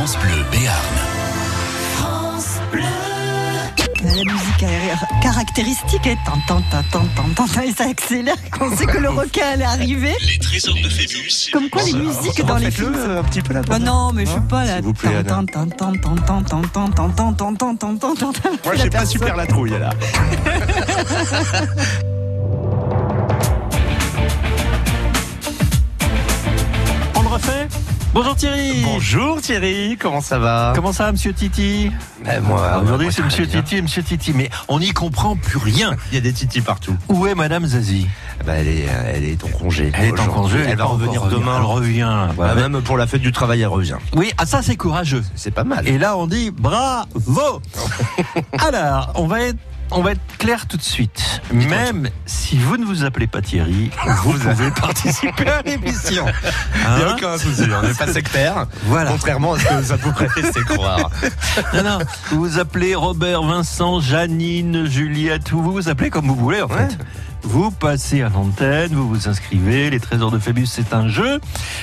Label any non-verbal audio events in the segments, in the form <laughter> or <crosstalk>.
France Bleu Béarn. La musique aérienne caractéristique est tant tant tant tant tant tant et ça accélère quand on sait que le requin allait arriver. Les trésors de Phébus. Comme quoi les musiques dans les films. un petit peu là. Oh non, mais je suis pas là. S'il vous plaît, Anna. Tant tant tant tant tant tant tant tant tant tant tant tant tant tant tant. Moi, j'ai pas super la trouille là. On le Bonjour Thierry Bonjour Thierry, comment ça va? Comment ça, monsieur Titi? Ben, moi, Aujourd'hui, moi, c'est monsieur bien. Titi et monsieur Titi, mais on n'y comprend plus rien. <laughs> Il y a des titis partout. Où est madame Zazie? Ben, elle, est, elle est en congé. Elle est en aujourd'hui. congé, Elle, va revenir demain. Elle revient. voilà. Ben, même pour la fête du travail, elle revient. Oui, ah ça c'est courageux. C'est pas mal. Et là, on dit bravo <laughs> Alors, on va être... On va être clair tout de suite. Même si vous ne vous appelez pas Thierry, vous pouvez <laughs> participer à l'émission. Il n'y a Hein aucun souci, on n'est pas sectaire. Voilà. Contrairement à ce que ça pourrait laisser croire. <laughs> Non, non, vous vous appelez Robert, Vincent, Janine, Juliette, vous vous appelez comme vous voulez en fait. Vous passez à l'antenne, vous vous inscrivez. Les Trésors de Phébus, c'est un jeu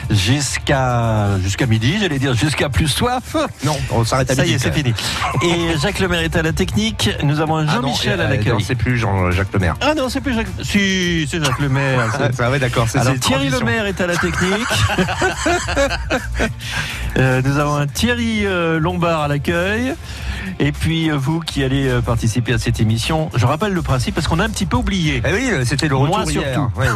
jusqu'à jusqu'à midi, j'allais dire jusqu'à plus soif. Non, on s'arrête à Ça y midi, est, c'est fini. Et <laughs> Jacques Lemaire est à la technique. Nous avons un Ah non, Jean-Michel euh, à Non, l'accueil. c'est plus Jean-Jacques Lemaire. Ah non, c'est plus Jacques. Si, c'est Jacques Lemaire. <laughs> Ah, ouais, d'accord. c'est- alors Thierry. Lemaire est à la technique. <laughs> Euh, nous avons un Thierry euh, Lombard à l'accueil. Et puis euh, vous qui allez euh, participer à cette émission, je rappelle le principe parce qu'on a un petit peu oublié. Eh oui, c'était le retour Moi, hier. surtout. Ouais,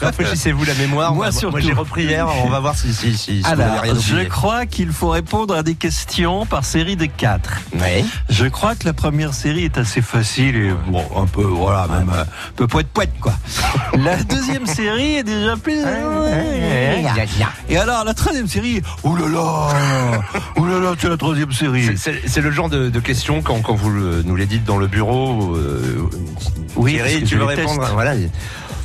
Rafraîchissez-vous la mémoire. Moi, Moi, surtout. j'ai repris hier. On va voir si, si, si, si Alors, rien je crois qu'il faut répondre à des questions par série de quatre. Ouais. Je crois que la première série est assez facile et bon, un peu, voilà, même euh, un peu poète poète quoi. <laughs> La deuxième série est déjà plus. Et alors, la troisième série, oulala, oulala, c'est la troisième série. C'est le genre de, de questions quand, quand vous nous les dites dans le bureau. Euh, Oui, Thierry, tu veux répondre teste. Voilà.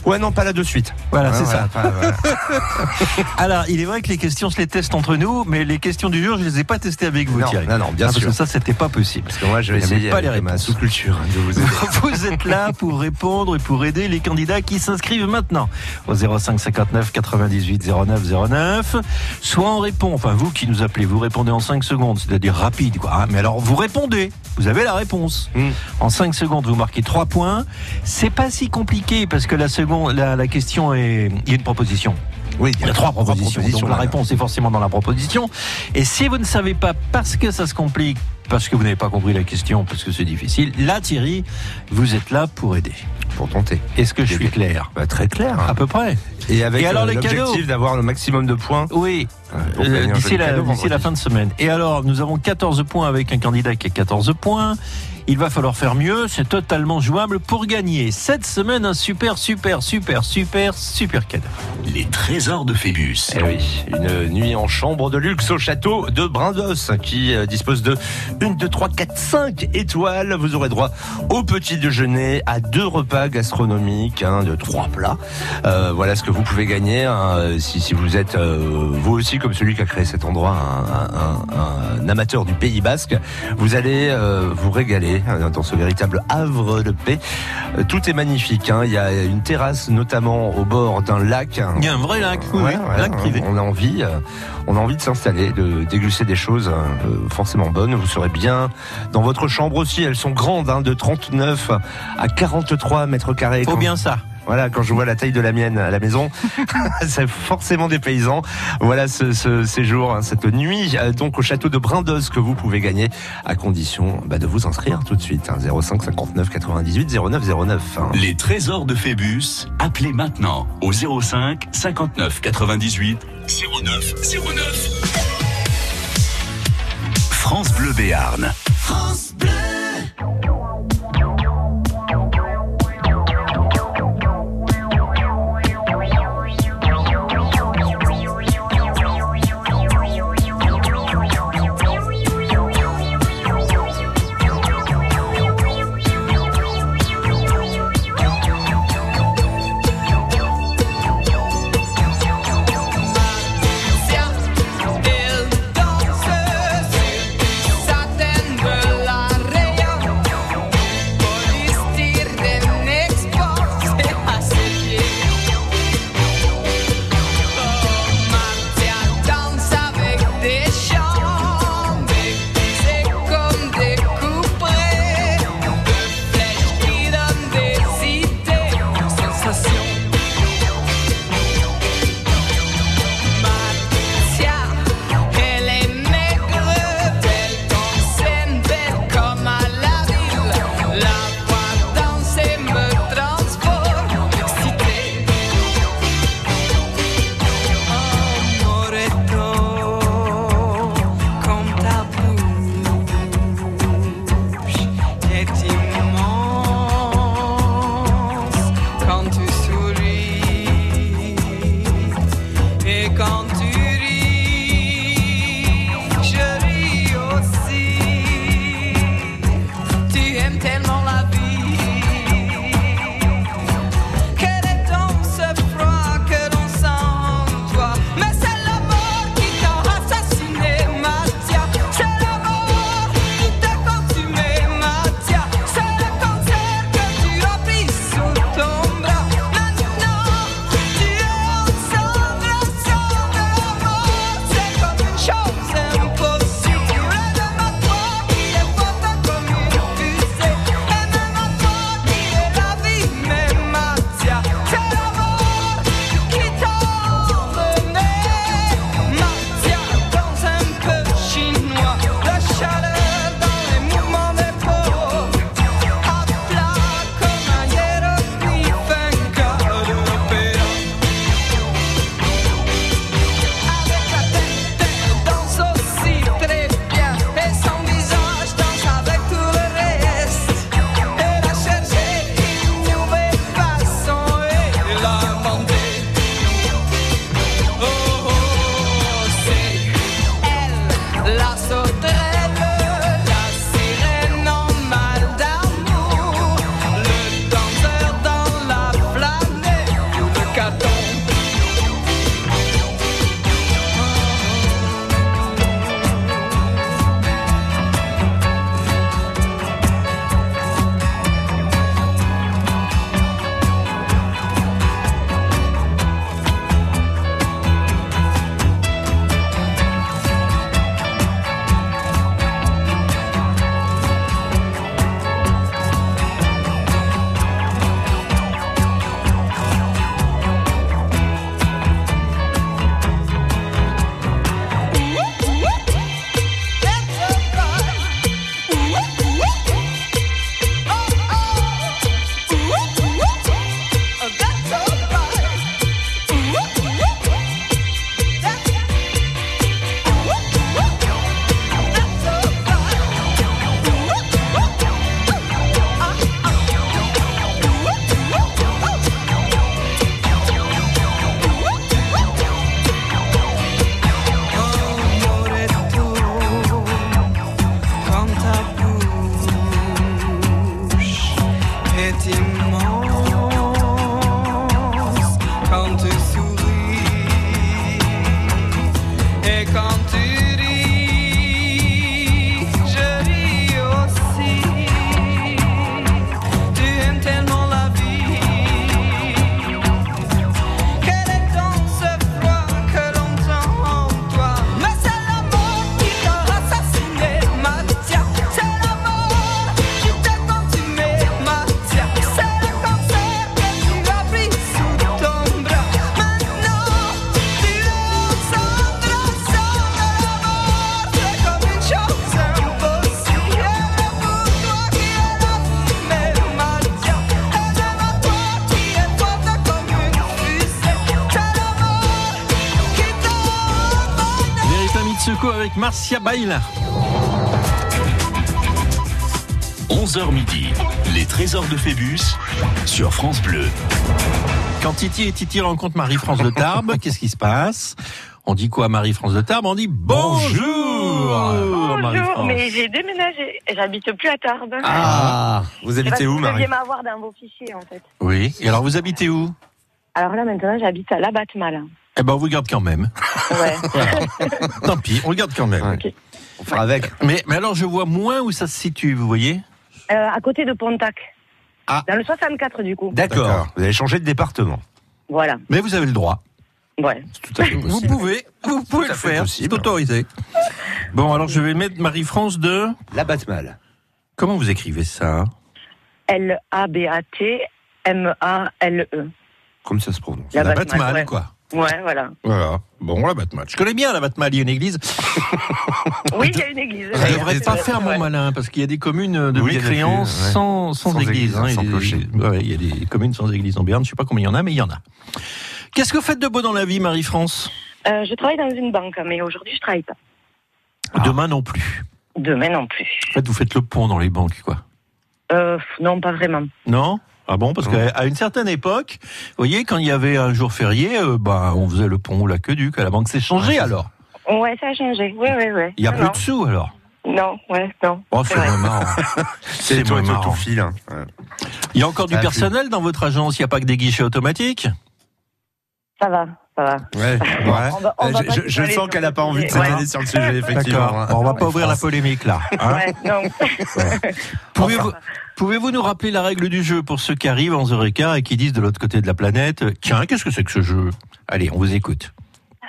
Ouais, non, pas là de suite. Voilà, Ouais, c'est ça. voilà. <laughs> Alors, il est vrai que les questions, je les teste entre nous, mais les questions du jour, je les ai pas testées avec vous, Non, Thierry. non, non, bien Ah, parce sûr. que ça, c'était pas possible. Parce que moi, je vais essayer pas les avec ma réponses. sous-culture de vous aider. <laughs> Vous êtes là pour répondre et pour aider les candidats qui s'inscrivent maintenant au 05 59 98 09 09. Soit on répond, enfin vous qui nous appelez, vous répondez en 5 secondes, c'est-à-dire rapide quoi. hein. Mais alors vous répondez, vous avez la réponse. Mm. En 5 secondes, vous marquez 3 points. C'est pas si compliqué parce que la seconde, la, la question est, il y a une proposition. Oui, Il y a trois propositions. Donc la réponse est forcément dans la proposition. Et si vous ne savez pas parce que ça se complique, parce que vous n'avez pas compris la question, parce que c'est difficile, là Thierry, vous êtes là pour aider. Pour tenter. Est-ce que je suis clair Bah, très clair. À peu près. Et avec Et alors, euh, l'objectif d'avoir le maximum de points. Oui. Euh, D'ici la, la fin de semaine. Et alors, nous avons 14 points avec un candidat qui a 14 points. Il va falloir faire mieux. C'est totalement jouable pour gagner cette semaine un super, super, super, super, super cadeau. Les trésors de Phébus. Eh oui, une nuit en chambre de luxe au château de Brindos qui euh, dispose de 1, 2, 3, 4, 5 étoiles. Vous aurez droit au petit déjeuner, à deux repas gastronomiques, hein, de trois plats. Euh, voilà ce que vous pouvez gagner hein, si, si vous êtes euh, vous aussi comme celui qui a créé cet endroit, un, un- un amateur du Pays Basque. Vous allez euh, vous régaler hein, dans ce véritable havre de paix. Euh, Tout est magnifique. hein. Il y a une terrasse notamment au bord d'un lac. Il y a un vrai lac, oui, Ouais, oui, ouais, lac privé. On a envie, euh, on a envie de s'installer, de déguster des choses euh, forcément bonnes. Vous serez bien dans votre chambre aussi. Elles sont grandes, hein, de 39 à 43 mètres carrés. Faut bien ça. Voilà, quand je vois la taille de la mienne à la maison, <laughs> <laughs> c'est forcément des paysans. Voilà ce, ce séjour, hein, cette nuit, euh, donc au château de Brindos que vous pouvez gagner à condition bah, de vous inscrire tout de suite. hein, 05 59 98 09 09. hein. Les trésors de Phébus. Appelez maintenant au 05 59 98 09 09. France Bleu Béarn. Il danse Marcia Baila. 11h midi, les trésors de Phébus sur France Bleu. Quand Titi et Titi rencontrent Marie-France de Tarbes, <laughs> qu'est-ce qui se passe? On dit quoi Marie-France de Tarbes? On dit bonjour Bonjour, mais j'ai déménagé. J'habite plus à Tarbes. Ah, vous habitez où, Vous Marie? deviez m'avoir dans vos fichiers, en fait. Oui. Et alors vous habitez où? Alors là, maintenant, j'habite à Labatmal. Eh ben on vous garde quand même. Ouais. <laughs> Tant pis, on le garde quand même. On fera avec. Mais, mais alors je vois moins où ça se situe, vous voyez Euh, à côté de Pontac. Ah. Dans le 64, du coup. D'accord. Vous avez changé de département. Voilà. Mais vous avez le droit. Ouais. C'est tout à fait Vous pouvez, vous pouvez le faire, c'est autorisé. Bon, alors je vais mettre Marie-France de... La Batmal. Comment vous écrivez ça L-A-B-A-T-M-A-L-E. Comme ça se prononce. La La Batmal, Batmal, ouais. quoi. Ouais, voilà. Voilà. Bon, la Batmal. Je connais bien la Batmal, il y a une église. <laughs> Oui, il y a une église. Je ne devrais C'est pas vrai, faire mon malin, parce qu'il y a des communes de Oui, mécréants sans, sans, Sans église. église, hein. sans Il y a des- clocher. ouais, il y a des communes sans église en Berne. Je sais pas combien il y en a, mais il y en a. Qu'est-ce que vous faites de beau dans la vie, Marie-France? Euh, je travaille dans une banque, mais aujourd'hui, je travaille pas. Demain non plus. Demain non plus. En fait, vous faites le pont dans les banques, quoi. Euh, non, pas vraiment. Non? Ah bon Parce qu'à une certaine époque, vous voyez, quand il y avait un jour férié, euh, bah, on faisait le pont ou l'aqueduc à la banque. C'est changé alors Ouais, ça a changé. Oui, oui, oui. Il y a non, plus de sous alors Non, ouais, non. Oh, C'est moins marrant. C'est <laughs> tout, marrant. tout fil. hein. Ouais. Il y a encore du personnel dans votre agence? Il n'y a pas que des guichets automatiques? Ça va, ça va. Ouais. <laughs> On va- on va pas je sens qu'elle le n'a pas envie de s'étaler sur le sujet, effectivement. Hein. Bon, on va pas ouvrir la polémique là. hein. Ouais. <laughs> Pouvez-vous nous rappeler la règle du jeu pour ceux qui arrivent en 11h15 et qui disent de l'autre côté de la planète Tiens, qu'est-ce que c'est que ce jeu? Allez, on vous écoute.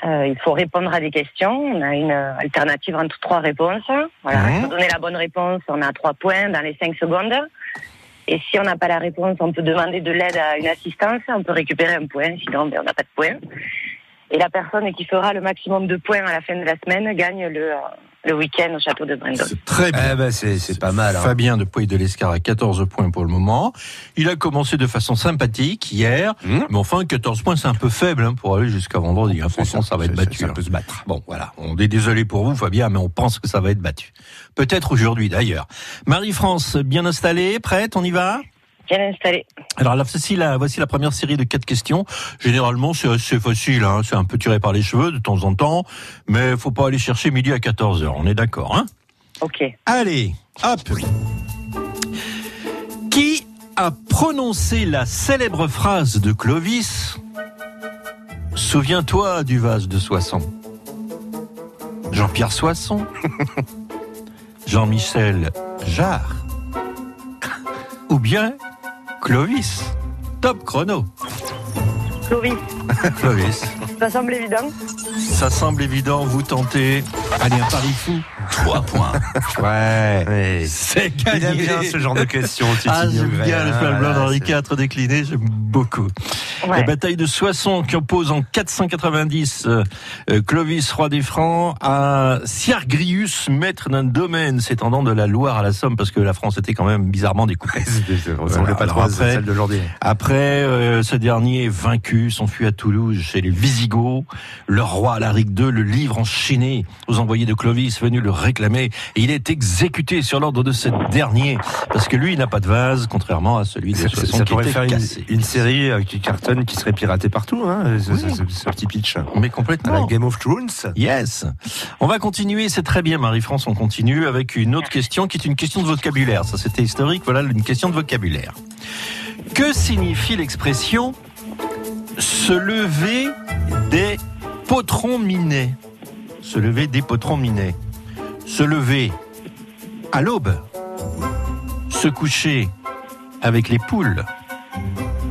Euh, il faut répondre à des questions. On a une alternative entre trois réponses. Voilà. Il faut donner la bonne réponse. On a trois points dans les cinq secondes. Et si on n'a pas la réponse, on peut demander de l'aide à une assistance. On peut récupérer un point. Sinon, ben, on n'a pas de point. Et la personne qui fera le maximum de points à la fin de la semaine gagne le, le week-end au château de Brendon. C'est très bien. Eh ben, c'est c'est pas mal. hein. Fabien de Pouille de l'Escar a 14 points pour le moment. Il a commencé de façon sympathique hier, Mmh. mais enfin 14 points c'est un peu faible hein, pour aller jusqu'à vendredi. hein. Franchement, ça va être battu. Ça hein. peut se battre. Bon, voilà. On est désolé pour vous, Fabien, mais on pense que ça va être battu. Peut-être aujourd'hui, d'ailleurs. Marie-France, bien installée, prête, on y va? Bien installé. Alors là, voici la, voici la première série de quatre questions. Généralement, c'est assez facile, hein. c'est un peu tiré par les cheveux de temps en temps, mais faut pas aller chercher midi à 14h, on est d'accord, hein? Ok. Allez, hop Qui a prononcé la célèbre phrase de Clovis? Souviens-toi du vase de Soissons. Jean-Pierre Soisson <laughs> Jean-Michel Jarre Ou bien Clovis Top chrono Clovis, <laughs> Clovis. ça semble évident. Ça semble évident, vous tentez. Allez, un pari fou. 3 points. <laughs> Ouais. C'est Il aime gagné. bien ce genre de questions. Ah, j'aime bien le cheval blanc voilà, d'Henri IV décliné, j'aime beaucoup. La bataille de Soissons qui oppose en 490 euh, euh, Clovis, roi des Francs, à Siergrius, maître d'un domaine s'étendant de la Loire à la Somme, parce que la France était quand même bizarrement découpée. <laughs> Ressemblait pas trop après- celle d'aujourd'hui. Après, euh, ce dernier est vaincu, s'enfuit à Toulouse chez les Visigoths. Le roi Alaric II le livre enchaîné aux envoyés de Clovis venus le réclamer. Et il est exécuté sur l'ordre de ce dernier, parce que lui, il n'a pas de vase, contrairement à celui de Soissons ça qui pourrait était faire une, cassé. une série euh, qui qui serait piratée partout, hein, ce, Oui. ce- ce- ce petit pitch. Mais À la complètement. Game of Thrones. Yes. On va continuer, c'est très bien Marie-France, on continue avec une autre question qui est une question de vocabulaire. Ça c'était historique, voilà une question de vocabulaire. Que signifie l'expression se lever des potrons minés Se lever des potrons minés. Se lever à l'aube. Se coucher avec les poules.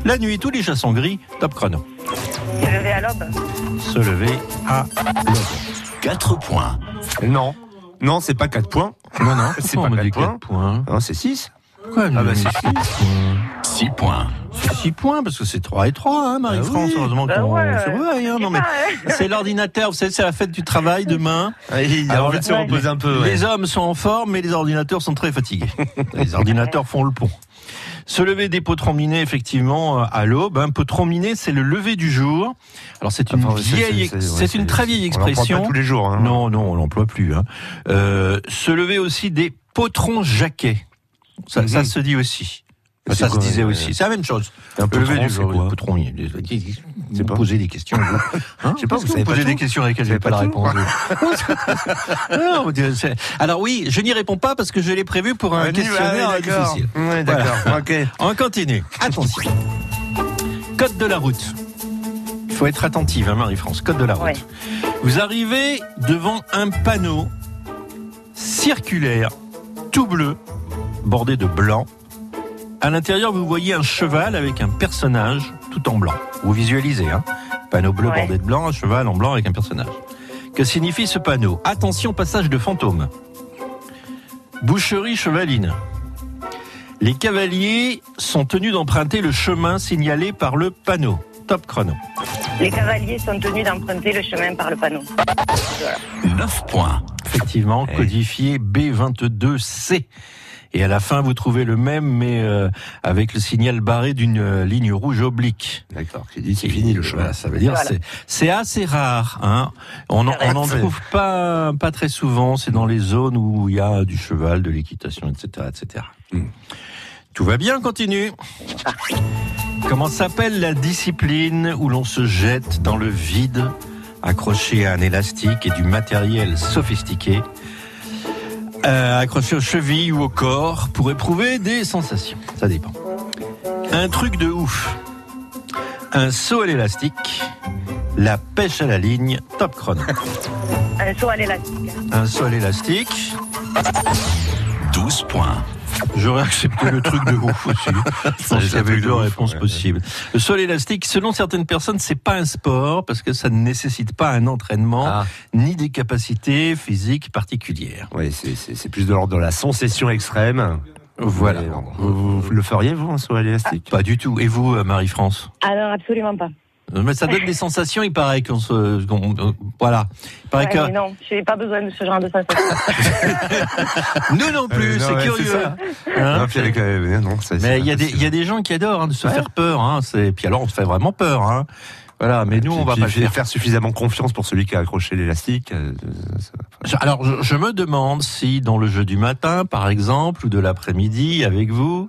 La nuit, tous les chats sont gris, top chrono. Se lever à l'aube. Se lever à l'aube. 4 points. Non. Non, c'est pas 4 points. Non, non, <laughs> C'est pas on me dit quatre quatre points? Non, c'est 6. Pourquoi Ah bah, c'est six points 6 points. C'est 6 points, parce que c'est 3 et 3, hein, Marie-France. Ah oui. Heureusement Bah qu'on ouais. se voit, hein, non, mais c'est l'ordinateur, vous savez, c'est la fête du travail demain. Il a envie de se reposer un peu. ouais. Les hommes sont en forme, mais les ordinateurs sont très fatigués. <laughs> les ordinateurs font le pont. Se lever des potrons minés, effectivement, euh, à l'aube. Un potron miné, c'est le lever du jour. Alors, c'est une Enfin, vieille, c'est- une très vieille on expression. pas tous les jours. Hein. Non, non, on l'emploie plus. Hein. Euh, se lever aussi des potrons jaquets. Ça, Mhm. ça se dit aussi. Mais ça se disait euh, aussi. C'est la même chose. Un Le lever du c'est jour. Vous pas. posez des questions. <laughs> Hein Je sais pas, vous pas posez des questions à lesquelles je n'ai savez pas la pas réponse. <laughs> Non, Alors oui, je n'y réponds pas parce que je l'ai prévu pour un questionnaire ouais, difficile. Ouais, d'accord. Ok. <laughs> On continue. Attention. Code de la route. Il faut être attentive, hein, Marie-France. Code de la route. Ouais. Vous arrivez devant un panneau circulaire, tout bleu, bordé de blanc. À l'intérieur, vous voyez un cheval avec un personnage tout en blanc. Vous visualisez, hein Panneau bleu Ouais. bordé de blanc, un cheval en blanc avec un personnage. Que signifie ce panneau? Attention, passage de fantôme. Boucherie chevaline. Les cavaliers sont tenus d'emprunter le chemin signalé par le panneau. Top chrono. Les cavaliers sont tenus d'emprunter le chemin par le panneau. 9 points. Effectivement, Eh. codifié B22C. Et à la fin, vous trouvez le même, mais euh, avec le signal barré d'une euh, ligne rouge oblique. D'accord. Dit c'est fini le chemin. Voilà, ça veut dire Voilà. c'est c'est assez rare. Hein. On en- on n'en trouve pas pas très souvent. C'est dans les zones où il y a du cheval, de l'équitation, etc., etc. Hmm. Tout va bien, continue. Comment s'appelle la discipline où l'on se jette dans le vide, accroché à un élastique et du matériel sophistiqué, euh, accroché aux chevilles ou au corps pour éprouver des sensations Ça dépend. Un truc de ouf. Un saut à l'élastique, la pêche à la ligne, top chrono. <laughs> Un saut à l'élastique. Un saut à l'élastique, 12 points. J'aurais accepté le truc de ouf aussi. <laughs> Je pense qu'il y avait truc deux réponses ouais. possibles. Le saut à l'élastique, selon certaines personnes, c'est pas un sport parce que ça ne nécessite pas un entraînement Ah. ni des capacités physiques particulières. Oui, c'est- plus de l'ordre de la sensation extrême. Voilà. Vous, vous le feriez, vous, un saut à l'élastique Pas du tout. Et vous, euh, Marie-France? Non, absolument pas. Euh, Mais ça donne des sensations, il paraît qu'on se... qu'on- euh, voilà. Il paraît Ouais, que... mais non, je n'ai pas besoin de ce genre de sensation. <laughs> Nous non plus, Euh, c'est ouais, curieux. Hein Non, puis avec, euh, non, Mais il y, a des- il y a des gens qui adorent hein, de se faire peur. Hein, c'est- puis alors on se fait vraiment peur. Hein. Voilà, mais nous, on va Puis- pas faire. faire suffisamment confiance pour celui qui a accroché l'élastique. Alors, je, je me demande si dans le jeu du matin, par exemple, ou de l'après-midi, avec vous,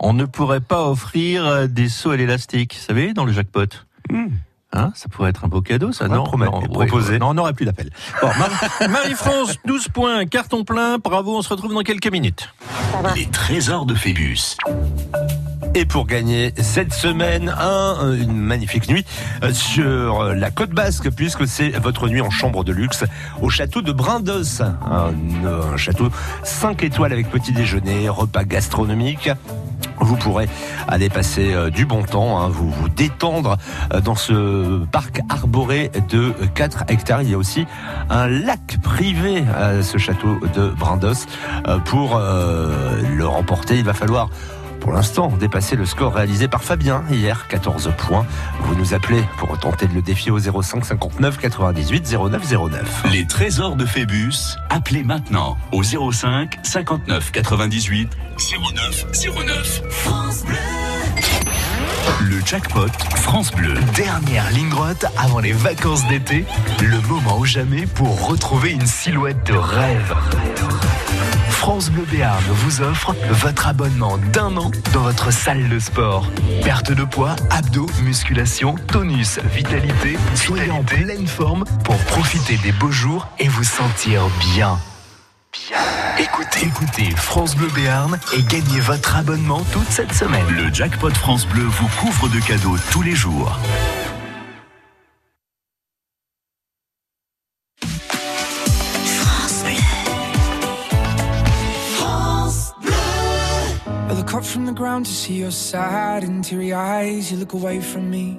on ne pourrait pas offrir des sauts à l'élastique, vous savez, dans le jackpot? Hmm. Hein, ça pourrait être un beau cadeau, ça, non, promet- non, et ouais, proposé. ouais, non, on n'aurait plus d'appel. Bon, Mar- <laughs> Marie-France, 12 points, carton plein, bravo, on se retrouve dans quelques minutes. Les trésors de Phébus. Et pour gagner cette semaine un, une magnifique nuit sur la côte basque, puisque c'est votre nuit en chambre de luxe au château de Brindos. Un, château 5 étoiles avec petit déjeuner, repas gastronomique. Vous pourrez aller passer euh, du bon temps, hein, vous vous détendre euh, dans ce parc arboré de 4 hectares. Il y a aussi un lac privé à ce château de Brindos. Euh, Pour le remporter, il va falloir pour l'instant dépasser le score réalisé par Fabien hier, 14 points. Vous nous appelez pour tenter de le défier au 05 59 98 09 09. Les trésors de Phébus. Appelez maintenant au 05 59 98 09 09. France Bleu. Le jackpot France Bleu. Dernière ligne droite avant les vacances d'été, le moment ou jamais pour retrouver une silhouette de rêve. France Bleu Béarn vous offre votre abonnement d'un an dans votre salle de sport. Perte de poids, abdos, musculation, tonus, vitalité, soyez en pleine forme pour profiter des beaux jours et vous sentir bien. Bien. Écoutez, écoutez France Bleu Béarn et gagnez votre abonnement toute cette semaine. Le jackpot France Bleu vous couvre de cadeaux tous les jours. I look up from the ground to see your sad and teary eyes. You look away from me,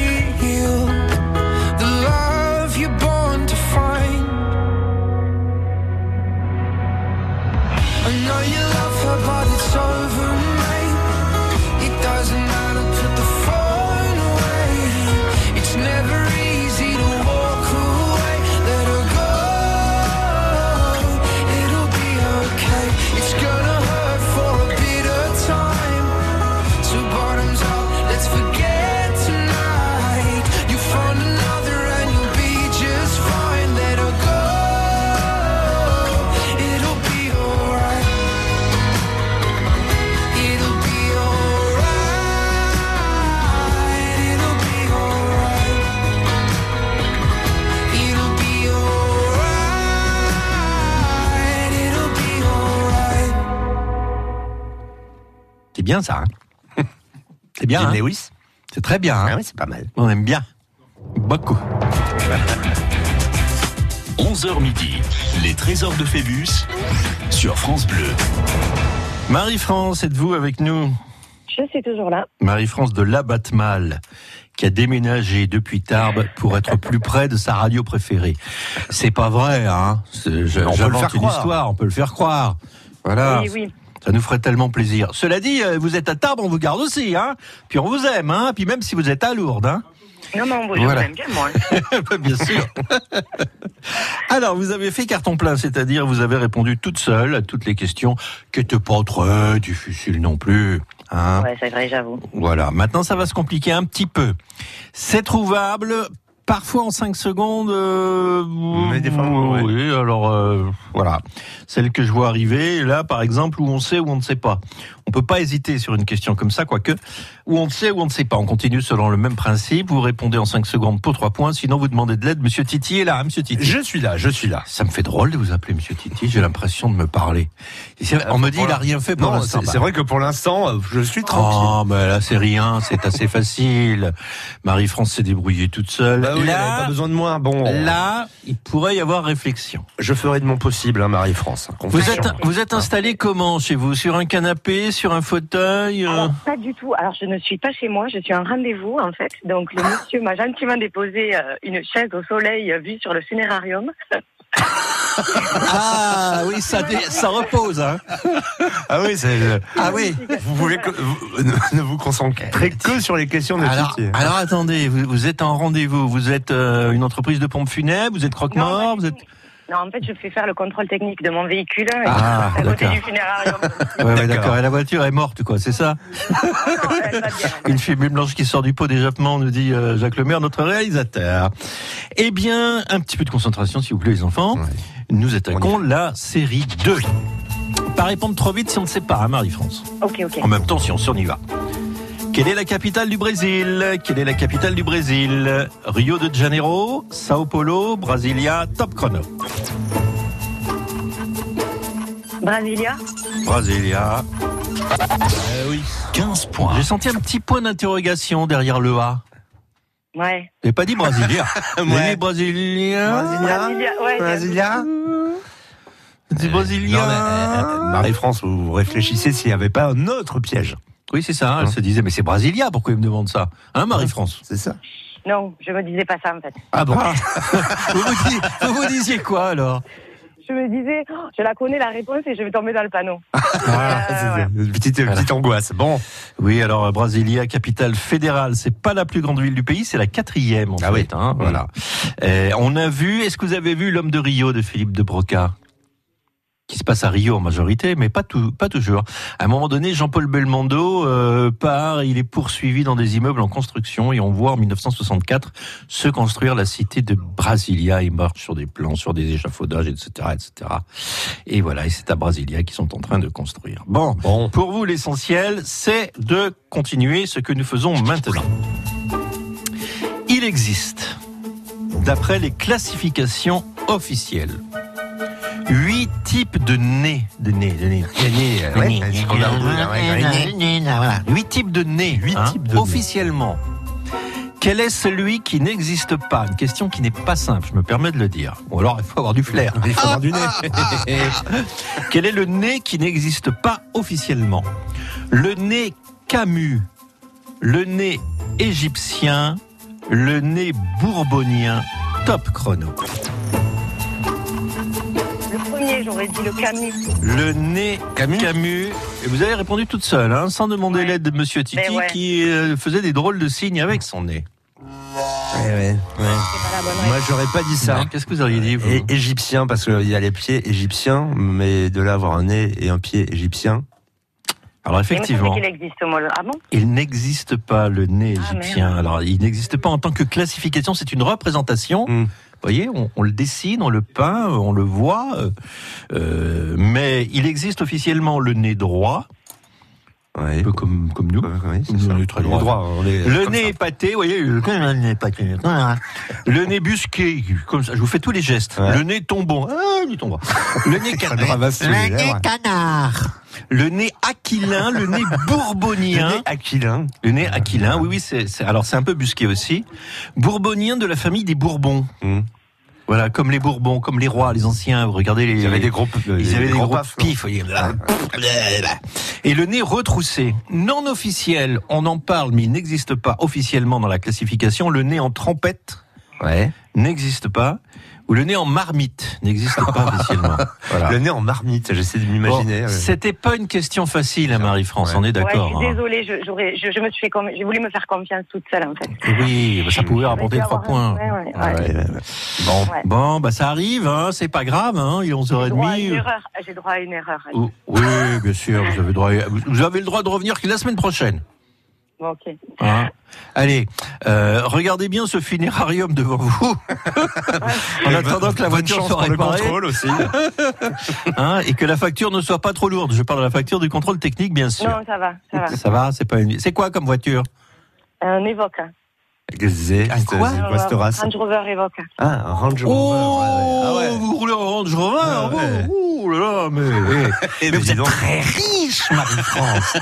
over, bien ça. hein. <laughs> C'est bien. Hein. Lewis C'est très bien. hein. Ah oui, c'est pas mal. On aime bien. Beaucoup. <laughs> 11h midi, les trésors de Phébus sur France Bleu. Marie-France, êtes-vous avec nous? Je suis toujours là. Marie-France de Labatmal, qui a déménagé depuis Tarbes pour être plus près de sa radio préférée. C'est pas vrai, hein je- On peut le J'invente faire une croire. histoire, on peut le faire croire. Voilà. Oui, oui. Ça nous ferait tellement plaisir. Cela dit, euh, vous êtes à Tarbes, on vous garde aussi, hein Puis on vous aime, hein Puis même si vous êtes à Lourdes, hein Non, mais on vous Voilà. aime bien, moi. <laughs> Bien sûr. <laughs> Alors, vous avez fait carton plein, c'est-à-dire vous avez répondu toute seule à toutes les questions qui n'étaient pas très difficiles non plus. Hein Ouais, c'est vrai, j'avoue. Voilà, maintenant ça va se compliquer un petit peu. C'est trouvable parfois en 5 secondes. euh, Mais des fois, ouais. oui, alors euh, voilà. Celle que je vois arriver, là par exemple, où on sait ou on ne sait pas. On peut pas hésiter sur une question comme ça, quoique, où on sait ou on ne sait pas. On continue selon le même principe, vous répondez en 5 secondes pour 3 points, sinon vous demandez de l'aide. Monsieur Titi est là, hein, Monsieur Titi. Je suis là, je suis là. Ça me fait drôle de vous appeler Monsieur Titi, j'ai l'impression de me parler. Et on me dit il a rien fait pour l'instant. c'est vrai que pour l'instant, euh, je suis tranquille. Oh, mais là, c'est rien, c'est assez facile. Marie-France s'est débrouillée toute seule. Bah oui, avait là, pas besoin de moi. Bon, là, il pourrait y avoir réflexion. je ferai de mon possible, hein, Marie-France. Vous Confiance. êtes, vous êtes installé comment chez vous? Sur un canapé, sur un fauteuil euh? Alors, pas du tout. Alors, je ne suis pas chez moi, je suis en rendez-vous, en fait. Donc, le monsieur m'a gentiment déposé euh, une chaise au soleil euh, vue sur le funérarium. <laughs> Ah oui, ça, ça repose. Hein. Ah oui, c'est. Ah oui. Vous voulez que vous, ne, ne vous concentrez que sur les questions de Alors, Titi. alors attendez, vous, vous êtes en rendez-vous. Vous êtes euh, une entreprise de pompes funèbres. Vous êtes croque-mort. Vous êtes. Non, en fait, je fais faire le contrôle technique de mon véhicule. et Ah, à côté d'accord. du funérarium. Ouais, ouais, D'accord. Et la voiture est morte, quoi. C'est ça non, elle va bien. Une fumée blanche qui sort du pot d'échappement, nous dit euh, Jacques Lemaire, notre réalisateur. Eh bien, un petit peu de concentration, s'il vous plaît, les enfants. Ouais. Nous attaquons la série 2. Pas répondre trop vite si on ne sait pas, hein, Marie-France. Ok, ok. En même temps, si on s'en y va. Quelle est la capitale du Brésil? Quelle est la capitale du Brésil? Rio de Janeiro, Sao Paulo, Brasilia, top chrono. Brasilia Brasilia. 15 points. J'ai senti un petit point d'interrogation derrière le A. Ouais. J'ai pas dit Brasilia. <laughs> Ouais. Brasilia? Brasilia, ouais. Brasilia mais, euh, euh, Marie-France, vous réfléchissez s'il n'y avait pas un autre piège. Oui, c'est ça. Elle se disait, mais c'est Brasilia, pourquoi il me demande ça Hein, Marie-France C'est ça. Non, je me disais pas ça, en fait. Ah bon <laughs> vous, vous, dis- vous vous disiez quoi alors Je me disais, oh, je la connais la réponse et je vais tomber dans le panneau. Ah, Euh, c'est- voilà. c'est une petite, petite angoisse. Bon. Oui, alors euh, Brasilia, capitale fédérale, c'est pas la plus grande ville du pays, c'est la quatrième en Ah fait. oui. hein, voilà. Euh, on a vu, est-ce que vous avez vu l'homme de Rio de Philippe de Broca? Qui se passe à Rio en majorité, mais pas tout, pas toujours. À un moment donné, Jean-Paul Belmondo euh, part, il est poursuivi dans des immeubles en construction et on voit en 1964 se construire la cité de Brasilia. Il marche sur des plans, sur des échafaudages, etc., etc. Et voilà, et c'est à Brasilia qu'ils sont en train de construire. Bon, Bon. pour vous, l'essentiel, c'est de continuer ce que nous faisons maintenant. Il existe, d'après les classifications officielles, huit types de nez. De nez, de nez. De nez, euh, Ouais, nez. c'est ce qu'on a voulu, là, ouais, ouais, Voilà. Huit types de nez. Huit hein, types de nez. Officiellement. Quel est celui qui n'existe pas? Une question qui n'est pas simple, je me permets de le dire. Ou alors, il faut avoir du flair. Il faut avoir du nez. <laughs> Quel est le nez qui n'existe pas officiellement? Le nez Camus, le nez égyptien, le nez bourbonien, top chrono. J'aurais dit le Camus. Le nez Camus Camus. Et vous avez répondu toute seule, hein, sans demander Ouais. l'aide de Monsieur Titi, ouais. qui euh, faisait des drôles de signes avec son nez. Ouais, ouais, Moi, j'aurais pas dit ça. Qu'est-ce que vous auriez dit, vous Et égyptien, parce qu'il y a les pieds égyptiens, mais de là avoir un nez et un pied égyptien. Alors effectivement, existe, moi. Ah bon? Il n'existe pas le nez Ah, égyptien. Alors il n'existe pas en tant que classification, c'est une représentation. Hmm. Vous voyez, on, on le dessine, on le peint, on le voit, euh, euh, mais il existe officiellement le nez droit, Ouais. Un peu comme, comme nous. Oui, c'est Nous, ça. on est très On est droit. droit, on est Le nez ça. épaté, vous voyez, le nez épaté. Le nez busqué, comme ça. Je vous fais tous les gestes. Ouais. Le nez tombant. Ah, il tombe. <laughs> Le nez canard. les Le nez canard. Le nez aquilin, le nez bourbonien. Le nez aquilin. Le nez aquilin, oui, oui, c'est, alors c'est un peu busqué aussi. Bourbonien de la famille des Bourbons. Hum. Voilà, comme les Bourbons, comme les rois, les anciens. Regardez les. Il y avait des gros, Ils avaient des gros gros pifs. Et le nez retroussé. Non officiel, on en parle, mais il n'existe pas officiellement dans la classification. Le nez en trompette Ouais. n'existe pas. Ou le nez en marmite n'existe pas <laughs> officiellement. Voilà. Le nez en marmite, j'essaie de m'imaginer. Bon, euh. C'était pas une question facile, hein, Marie-France, Ouais. on est Ouais, d'accord. je suis hein. désolée, je, j'aurais- je, je me suis fait j'ai voulu me faire confiance toute seule en fait. Oui, bah, ça pouvait rapporter trois points. Ouais, ouais, Ah ouais. ouais, ouais. Bon. Ouais. Bon, bah ça arrive, hein, c'est pas grave, hein, il est J'ai droit à une 11h30. erreur. J'ai droit à une erreur. Oui, bien sûr, vous avez, droit, vous avez le droit de revenir la semaine prochaine. Bon, ok. hein. Allez, euh, regardez bien ce funérarium devant vous. <laughs> en attendant que la voiture soit pour le réparée contrôle aussi. <laughs> hein, et que la facture ne soit pas trop lourde. Je parle de la facture du contrôle technique, bien sûr. Non, ça va, ça va. Ça va, c'est pas une. C'est quoi comme voiture? Un Evoque. Un quoi Range Rover Evoque. Ah, un Range Rover. Oh, ouais, ouais. Ah ouais. vous roulez en Range Rover Ah vous Oh là là, mais, mais ben, vous êtes donc. très riche, Marie-France.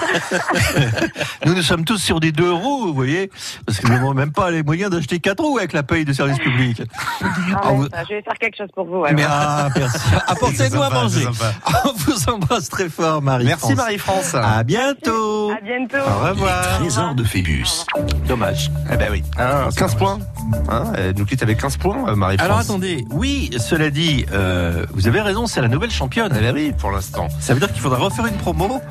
<laughs> nous, nous sommes tous sur des deux roues, vous voyez, parce que nous n'avons même pas les moyens d'acheter quatre roues avec la paye de service public. <laughs> Ah, Ah, ouais, vous- ça, Je vais faire quelque chose pour vous. Mais ah, merci. <laughs> Apportez-nous à manger. On vous embrasse très fort, Marie-France. Merci Marie-France. À bientôt. À bientôt. Au revoir. Trésor de Phébus. Dommage. Eh ben oui. Ah, 15 points. Hein, elle nous quitte avec 15 points, euh, Marie-France. Alors attendez, oui, cela dit, euh, vous avez raison, c'est la nouvelle championne. Eh ben oui, pour l'instant. Ça veut dire qu'il faudra refaire une promo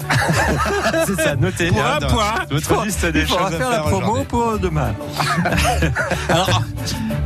<laughs> C'est ça, notez pour un point. Votre liste des Il faudra faire la promo pour demain. <laughs> Alors,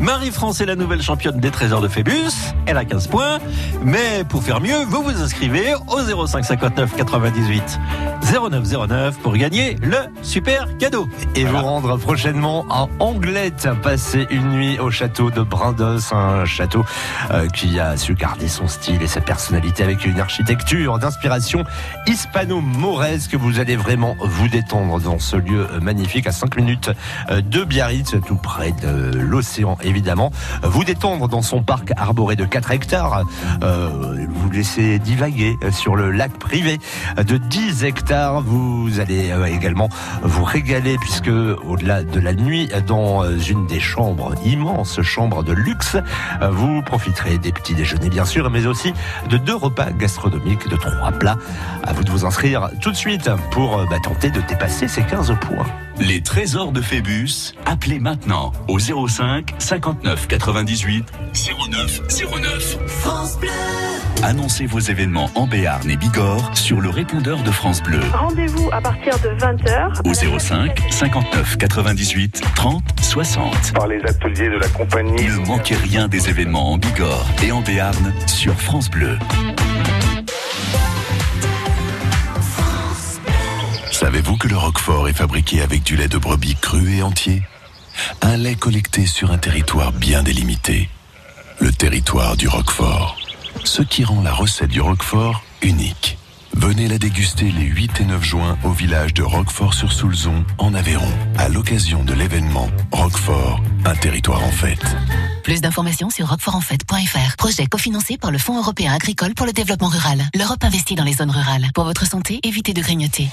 Marie-France est la nouvelle championne des trésors de Phébus. Elle a 15 points. Mais pour faire mieux, vous vous inscrivez au 05 59 98 09 09 pour gagner le super cadeau. Et vous rendre prochainement à Anglette, passer une nuit au château de Brindos, un château euh, qui a su garder son style et sa personnalité avec une architecture d'inspiration hispano-mauresque. Vous allez vraiment vous détendre dans ce lieu euh, magnifique à 5 minutes euh, de Biarritz, tout près de l'océan évidemment. Vous détendre dans son parc arboré de 4 hectares, vous laisser divaguer sur le lac privé de 10 hectares. Vous allez également vous régaler puisque au-delà de la nuit dans euh, une des chambres, immense chambre de luxe, euh, vous profiterez des petits déjeuners bien sûr, mais aussi de deux repas gastronomiques, de trois plats. À vous de vous inscrire tout de suite pour euh, bah, tenter de dépasser ces 15 points. Les trésors de Phébus, appelez maintenant au 05 59 98 09 09. France Bleu. Annoncez vos événements en Béarn et Bigorre sur le répondeur de France Bleu Rendez-vous à partir de 20h. au 05 59 98 30 60. par les ateliers de la compagnie. Ne manquez rien des événements en Bigorre et en Béarn sur France Bleu. Savez-vous que le Roquefort est fabriqué avec du lait de brebis cru et entier? Un lait collecté sur un territoire bien délimité. Le territoire du Roquefort. Ce qui rend la recette du Roquefort unique. Venez la déguster les 8 et 9 juin au village de Roquefort-sur-Soulzon, en Aveyron, à l'occasion de l'événement Roquefort, un territoire en fête. Plus d'informations sur roquefortenfête.fr. Projet cofinancé par le Fonds européen agricole pour le développement rural. L'Europe investit dans les zones rurales. Pour votre santé, évitez de grignoter.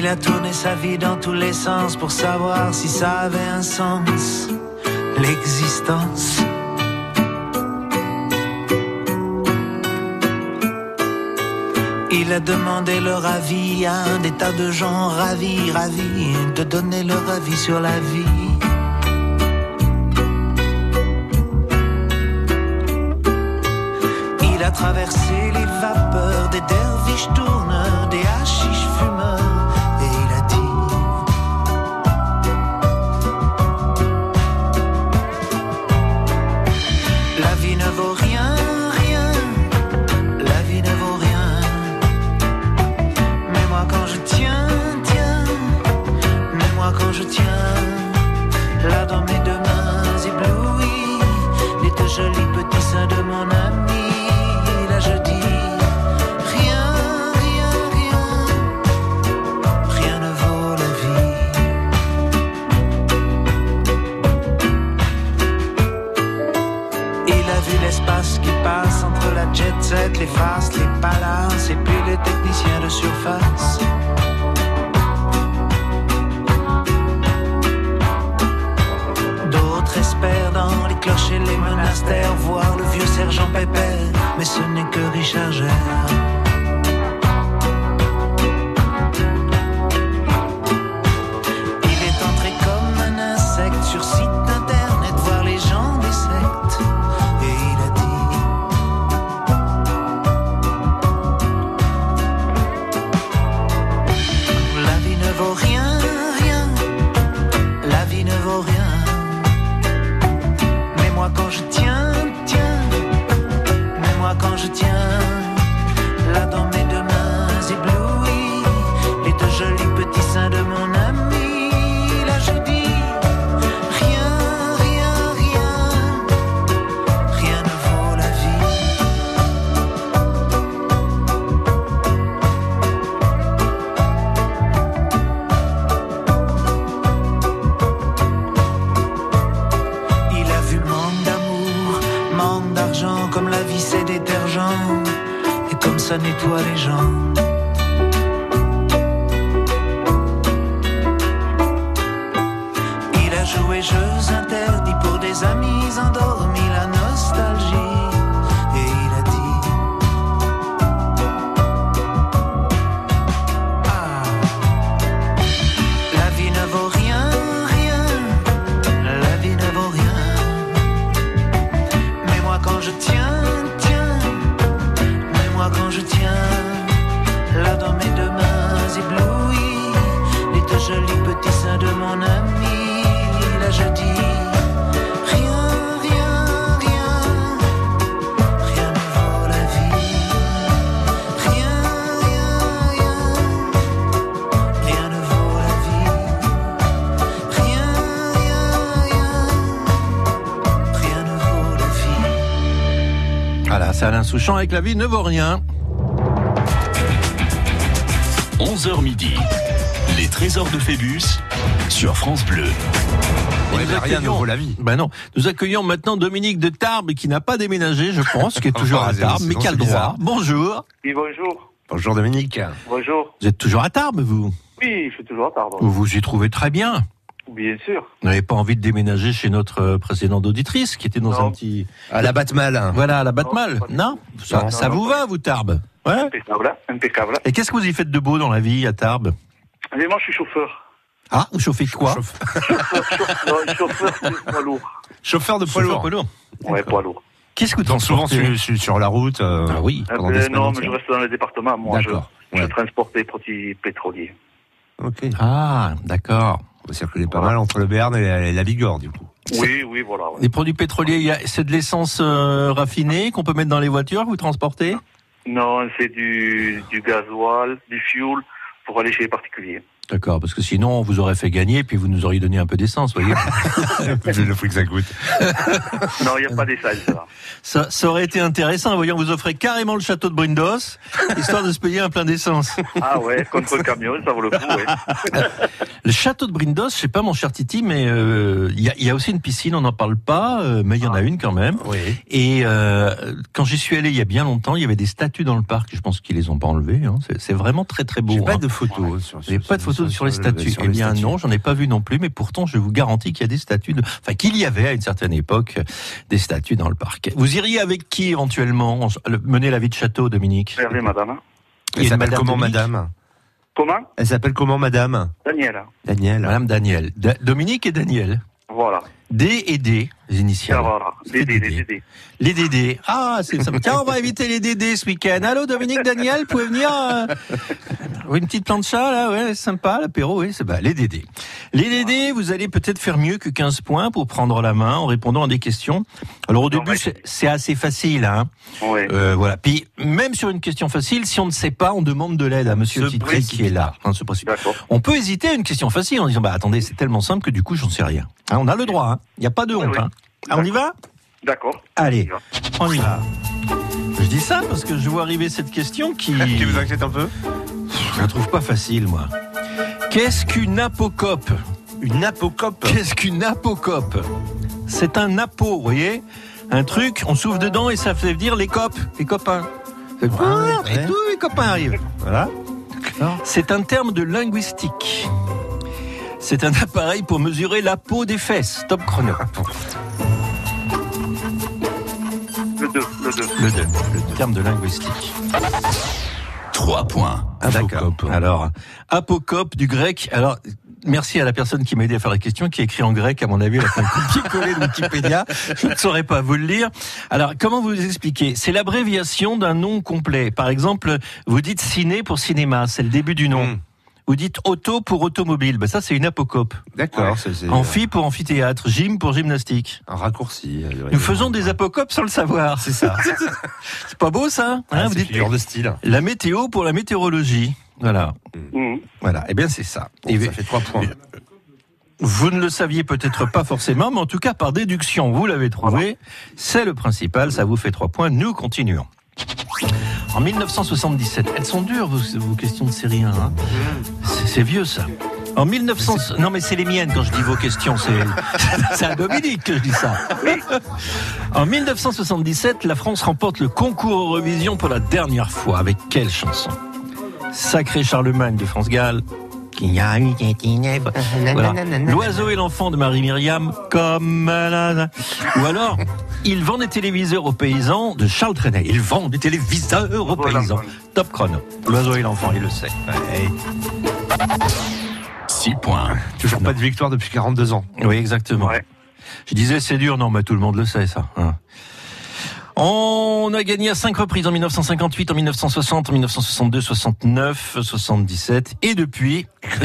Il a tourné sa vie dans tous les sens pour savoir si ça avait un sens, l'existence. Il a demandé leur avis à un tas de gens ravis, ravis de donner leur avis sur la vie. Traversé les vapeurs des derviches les faces, les palaces et puis les techniciens de surface. D'autres espèrent dans les clochers, les monastères, voir le vieux sergent Pépère, mais ce n'est que Richard Gere. Souchon avec la vie ne vaut rien. 11h midi. Les trésors de Phébus sur France Bleu. Et nous accueillons- Ben non. Nous accueillons maintenant Dominique de Tarbes qui n'a pas déménagé, je pense, qui est <laughs> toujours à Tarbes, mais qui a le droit. Bonjour. Oui, bonjour. Bonjour Dominique. Bonjour. Vous êtes toujours à Tarbes, vous? Oui, je suis toujours à Tarbes. Vous vous y trouvez très bien. Bien sûr. Vous n'avez pas envie de déménager chez notre euh, précédente auditrice qui était dans Non. un petit. À la Batmal. Voilà, à la Batmal. Non, Ça, Non, ça non, vous non. va, vous, Tarbes Ouais. Impeccable, impeccable. Et qu'est-ce que vous y faites de beau dans la vie à Tarbes Mais moi, je suis chauffeur. Ah, vous chauffez de quoi <laughs> Non, chauffeur, c'est poids lourd. Chauffeur de poids Chauffeur lourd. poids lourd. Ouais, poids lourd. Qu'est-ce que vous souvent sur, sur- sur la route. euh, Ah oui. Euh, pendant des semaines non, mais je reste dans le département. Moi, je, D'accord. je Ouais. transporte des produits pétroliers. Ok. Ah, d'accord. Vous circulez pas mal entre le Béarn et la, la Bigorre, du coup. Oui, oui, voilà. ouais. Les produits pétroliers, c'est de l'essence euh, raffinée qu'on peut mettre dans les voitures, que vous transportez? Non, c'est du, du gasoil, du fuel pour aller chez les particuliers. D'accord, parce que sinon on vous aurait fait gagner, puis vous nous auriez donné un peu d'essence, voyez. <laughs> Le prix que ça coûte. <laughs> Non, il n'y a pas d'essence, là. ça, ça aurait été intéressant, voyons, vous offrez carrément le château de Brindos, histoire de se payer un plein d'essence. Ah ouais, contre le camion, ça vaut le coup, ouais. <laughs> Le château de Brindos, je sais pas mon cher Titi, mais euh, il y, a, il y a aussi une piscine, on n'en parle pas, euh, mais il y en a une quand même. Oui. Et euh, quand j'y suis allé il y a bien longtemps, il y avait des statues dans le parc, je pense qu'ils les ont pas enlevées. Hein. C'est- vraiment très très beau. J'ai pas hein. de photos. Sur, J'ai pas de photos sur, les statues. eh bien non, j'en ai pas vu non plus, mais pourtant je vous garantis qu'il y a des statues, de... enfin qu'il y avait à une certaine époque des statues dans le parc. Vous iriez avec qui éventuellement? Le- mener la vie de château, Dominique? Regardez, madame. hein. Il y a une Madame comment, Dominique? madame? Comment Elle s'appelle comment, madame? Daniel. Daniel. Madame Daniel. Da- Dominique et Daniel. Voilà. D et D, les initiales. Les. Dédé. Les Dédés. Ah, c'est ça. Tiens, on va éviter les Dédés ce week-end. Allô, Dominique, Daniel, vous pouvez venir euh, Oui, une petite plancha, là, ouais, sympa, l'apéro, oui, c'est bah, les Dédés. Les Dédés, vous allez peut-être faire mieux que 15 points pour prendre la main en répondant à des questions. Alors, au début, c'est c'est assez facile, hein. Ouais. Euh, voilà. Puis, même sur une question facile, si on ne sait pas, on demande de l'aide à monsieur Se Titry qui est là. Hein. On peut hésiter à une question facile en disant, bah, attendez, c'est tellement simple que du coup, j'en sais rien. Hein, on a le droit, hein. Il n'y a pas de honte, oui. hein. Ah, on y va? D'accord. Allez, on y va. Je dis ça parce que je vois arriver cette question qui. <laughs> Qui vous inquiète un peu? Je la trouve pas facile, moi. Qu'est-ce qu'une apocope? Une apocope? Qu'est-ce qu'une apocope? C'est un apo, vous voyez? Un truc, on souffle dedans et ça fait dire les copes, les copains. Et tous les copains arrivent. Voilà. C'est un terme de linguistique. C'est un appareil pour mesurer la peau des fesses. Top chrono. Le 2, le 2. Le 2, le terme de linguistique. 3 points. D'accord. Alors, apocope du grec. Alors, merci à la personne qui m'a aidé à faire la question, qui écrit en grec, à mon avis, elle a fait un copier-coller de Wikipédia. Je ne saurais pas vous le lire. Alors, comment vous expliquer C'est l'abréviation d'un nom complet. Par exemple, vous dites ciné pour cinéma, c'est le début du nom. Vous dites auto pour automobile, ben ça c'est une apocope. D'accord. c'est- c'est- Amphi pour amphithéâtre, gym pour gymnastique. Un raccourci. euh, Nous faisons des apocopes sans le savoir. C'est ça. <laughs> c'est pas beau ça hein, Ah, Vous c'est dites figure de style. la météo pour la météorologie. Voilà. Mhm. Voilà. Eh bien c'est ça. Et Ça fait 3 points. Vous ne le saviez peut-être pas forcément, mais en tout cas par déduction, vous l'avez trouvé. C'est le principal, ça vous fait trois points. Nous continuons. En 1977, elles sont dures vos, vos questions de série 1. hein. C'est vieux ça. En 1900, non mais c'est les miennes quand je dis vos questions, c'est <laughs> c'est à Dominique que je dis ça. En 1977, la France remporte le concours Eurovision pour la dernière fois. Avec quelle chanson? Sacré Charlemagne de France Gall. Voilà. L'oiseau et l'enfant de Marie-Myriam, comme Ou alors, ils vendent des téléviseurs aux paysans de Charles Trenet. Ils vendent des téléviseurs aux paysans. Top chrono. L'oiseau et l'enfant, il le sait. Ouais. 6 points. Toujours pas de victoire depuis 42 ans. Oui, exactement. Ouais. Je disais, c'est dur. Non, mais tout le monde le sait, ça. hein. On a gagné à cinq reprises en 1958, en 1960, en 1962, 69, 77. Et depuis, <laughs>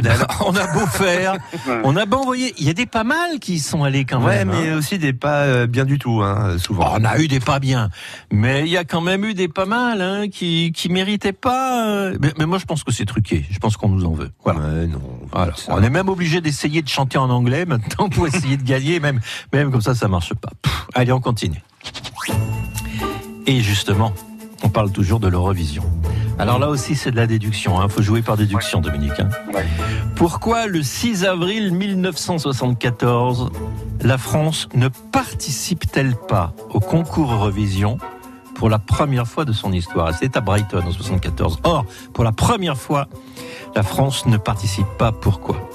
on a beau faire, on a beau envoyer. Il y a des pas mal qui sont allés quand Ouais, même. mais hein. aussi des pas euh, bien du tout, hein, souvent. Oh, on a eu des pas bien, mais il y a quand même eu des pas mal hein, qui qui méritaient pas. euh, Mais, mais moi, je pense que c'est truqué. Je pense qu'on nous en veut. Voilà. Ouais, non. Ça- On est même obligé d'essayer de chanter en anglais maintenant pour essayer de gagner, même même comme ça, ça marche pas. Pff, allez, on continue. Et justement, on parle toujours de l'Eurovision. Alors là aussi, c'est de la déduction. Il faut jouer par déduction, Dominique. hein. Ouais. Pourquoi le 6 avril 1974, la France ne participe-t-elle pas au concours Eurovision pour la première fois de son histoire? C'était à Brighton en 74. Or, pour la première fois, la France ne participe pas. Pourquoi?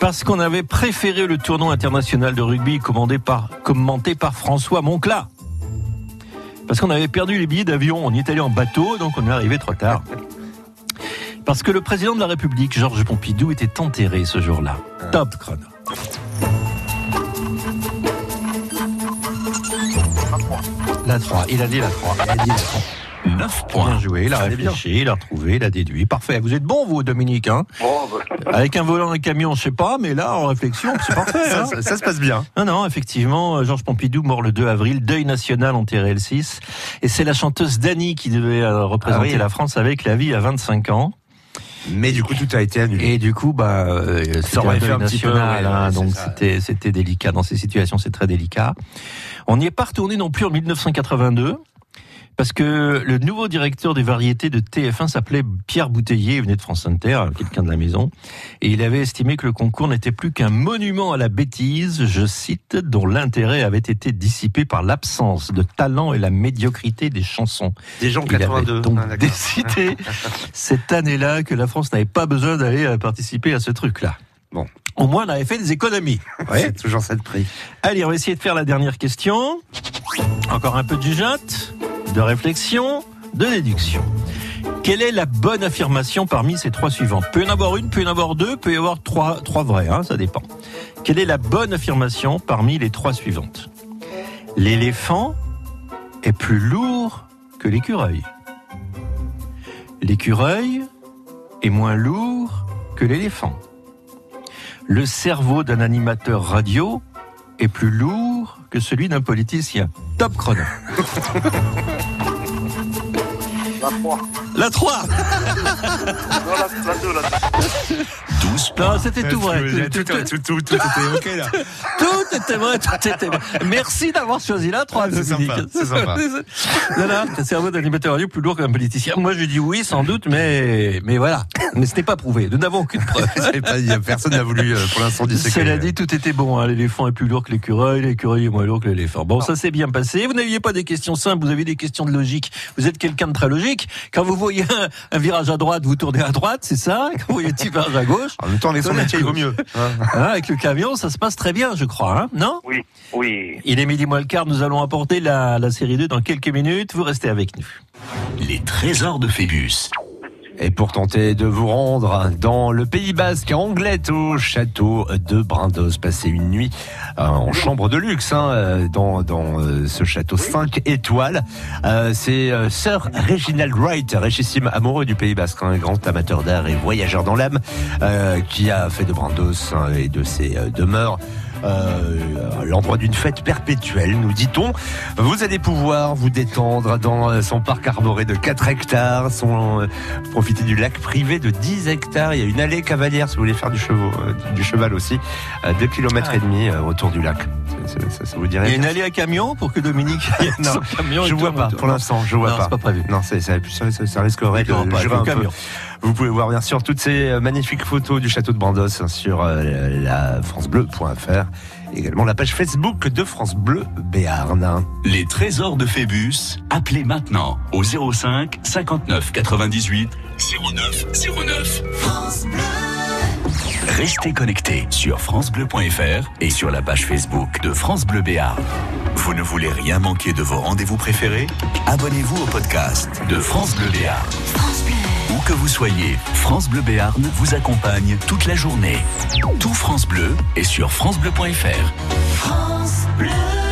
Parce qu'on avait préféré le tournoi international de rugby commandé par, commenté par François Monclat. Parce qu'on avait perdu les billets d'avion, on y est allé en bateau, donc on est arrivé trop tard. Parce que le président de la République, Georges Pompidou, était enterré ce jour-là. Top chrono. La 3, il a dit la 3. Il a dit la 3. 9 points. Bien joué, il a réfléchi, il a retrouvé, il a déduit. Parfait. Vous êtes bon, vous, Dominique, hein Bon, bah, Avec un volant et un camion, je sais pas, mais là, en réflexion, c'est parfait. Ça, hein ça- ça se passe bien. non, non, effectivement, euh, Georges Pompidou mort le 2 avril, deuil national enterré le 6. Et c'est la chanteuse Dani qui devait euh, représenter Ah oui. la France avec la vie à 25 ans. Mais du coup, tout a été annulé. Et du coup, bah, euh, aurait un fait deuil un petit peu, ouais, hein, ouais, donc c'était c'était délicat. Dans ces situations, c'est très délicat. On n'y est pas retourné non plus en 1982. Parce que le nouveau directeur des variétés de TF1 s'appelait Pierre Bouteiller, il venait de France Inter, quelqu'un de la maison, et il avait estimé que le concours n'était plus qu'un monument à la bêtise, je cite, dont l'intérêt avait été dissipé par l'absence de talent et la médiocrité des chansons. Des gens Il avait 82. donc Ah, décidé <laughs> cette année-là que la France n'avait pas besoin d'aller euh, participer à ce truc-là. Bon. Au moins, on avait fait des économies. <laughs> Ouais. C'est toujours ça de prix. Allez, on va essayer de faire la dernière question. Encore un peu de jugeote, de réflexion, de déduction. Quelle est la bonne affirmation parmi ces trois suivantes Peut y en avoir une, peut y en avoir deux, peut y avoir trois, vraies, hein, ça dépend. Quelle est la bonne affirmation parmi les trois suivantes? L'éléphant est plus lourd que l'écureuil. L'écureuil est moins lourd que l'éléphant. Le cerveau d'un animateur radio est plus lourd que celui d'un politicien. Top chrono. la 3. La 3 Non, la, la 2, la 2. <laughs> 12 points. Non, c'était tout vrai. Tout, tout, tout, tout, tout était ok là. <laughs> Tout était vrai, tout était vrai. Merci d'avoir choisi la 3, c'est sympa, c'est sympa. <laughs> Voilà, le cerveau d'animateur radio plus lourd qu'un politicien. Moi, je dis oui, sans doute, mais, mais voilà. Mais ce n'est pas prouvé. Nous n'avons aucune preuve. <laughs> Personne n'a voulu euh, pour l'instant disséquer. Cela dit, tout était bon. hein. L'éléphant est plus lourd que l'écureuil, l'écureuil est moins lourd que l'éléphant. Bon, ça s'est bien passé. Vous n'aviez pas des questions simples, vous avez des questions de logique. Vous êtes quelqu'un de très logique. Quand vous voyez un virage à droite, vous tournez à droite, c'est ça. Quand vous voyez un petit virage à gauche. En même temps, les son métier, il vaut mieux. hein. <laughs> Hein, avec le camion, ça se passe très bien, je crois. Hein non? Oui, oui. Il est midi moins le quart. Nous allons apporter la, la série 2 dans quelques minutes. Vous restez avec nous. Les trésors de Phébus. Et pour tenter de vous rendre dans le Pays Basque, à Anglette, au château de Brindos, passer une nuit euh, en chambre de luxe hein, euh, dans, dans euh, ce château 5 étoiles. C'est Sir Reginald Wright, richissime amoureux du Pays Basque, un grand amateur d'art et voyageur dans l'âme, euh, qui a fait de Brindos hein, et de ses demeures euh, l'endroit d'une fête perpétuelle, nous dit-on. Vous allez pouvoir vous détendre dans euh, son parc arboré de 4 hectares, son, euh, profiter du lac privé de 10 hectares. Il y a une allée cavalière si vous voulez faire du, cheval, du cheval aussi, 2 km et demi autour du lac. Ça, ça- Il y a une allée à camion pour que Dominique <laughs> Non, son camion je vois pas. Pour l'instant, je vois Non, pas. c'est pas prévu. Non, ça, ça, ça risquerait de jurer un peu. camion. Vous pouvez voir bien sûr toutes ces euh, magnifiques photos du château de Brandos hein, sur euh, la francebleu.fr. Également la page Facebook de France Bleu Béarn. Les trésors de Phébus. Appelez maintenant au 05 59 98 09 09. France Bleu. Restez connectés sur francebleu.fr et sur la page Facebook de France Bleu Béarn. Vous ne voulez rien manquer de vos rendez-vous préférés? Abonnez-vous au podcast de France Bleu Béarn. Où que vous soyez, France Bleu Béarn vous accompagne toute la journée. Tout France Bleu est sur francebleu.fr. France Bleu.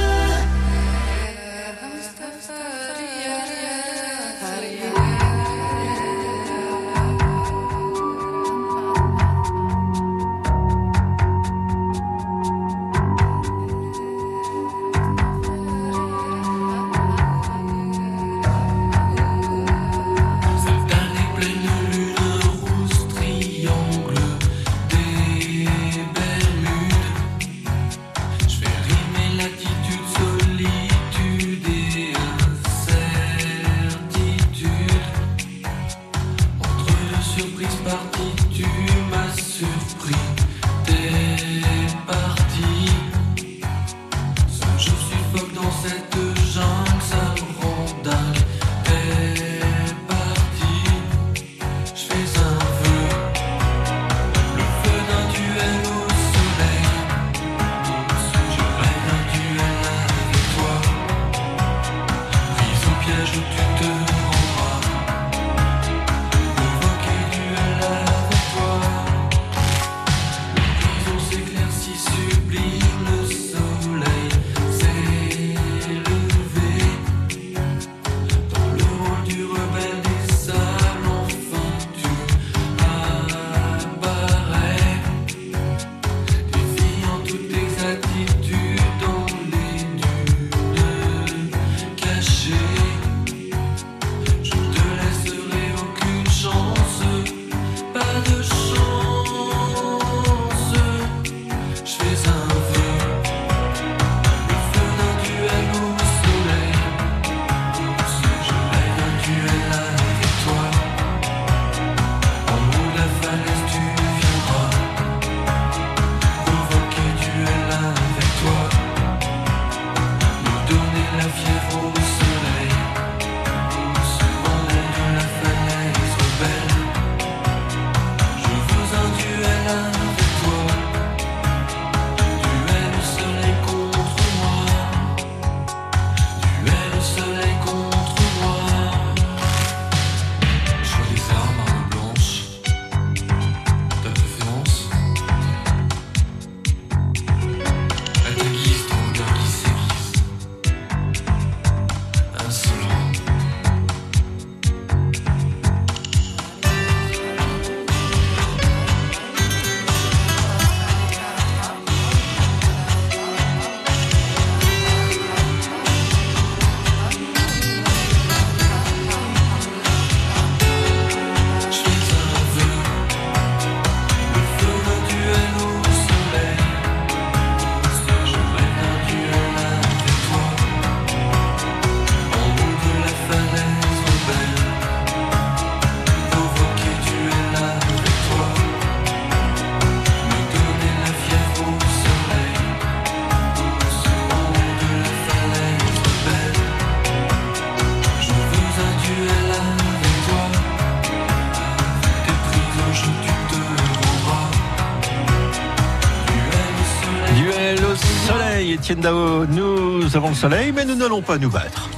Avons le soleil, mais nous n'allons pas nous battre.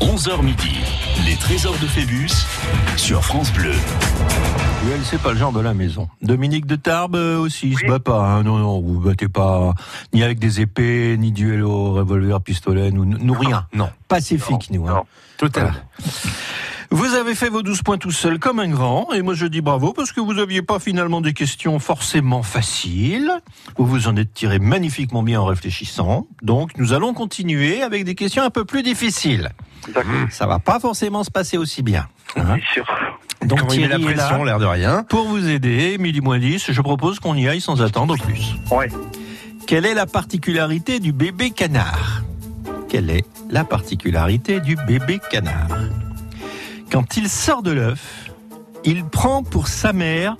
11h midi, les trésors de Phébus sur France Bleu. Oui, elle, c'est pas le genre de la maison. Dominique de Tarbes euh, aussi, il se bat pas. hein. Non, non, vous battez pas ni avec des épées, ni duel au revolver, pistolet, nous, nous rien. Non. Pacifique, nous. Hein. Total. Vous avez fait vos 12 points tout seul comme un grand, et moi je dis bravo parce que vous n'aviez pas finalement des questions forcément faciles. Vous vous en êtes tiré magnifiquement bien en réfléchissant. Donc nous allons continuer avec des questions un peu plus difficiles. Ça va pas forcément se passer aussi bien. hein. Donc il met la Thierry là pression, l'air de rien. Pour vous aider, midi moins 10, je propose qu'on y aille sans attendre plus. Ouais. Quelle est la particularité du bébé canard? Quelle est la particularité du bébé canard? Quand il sort de l'œuf, il prend pour sa mère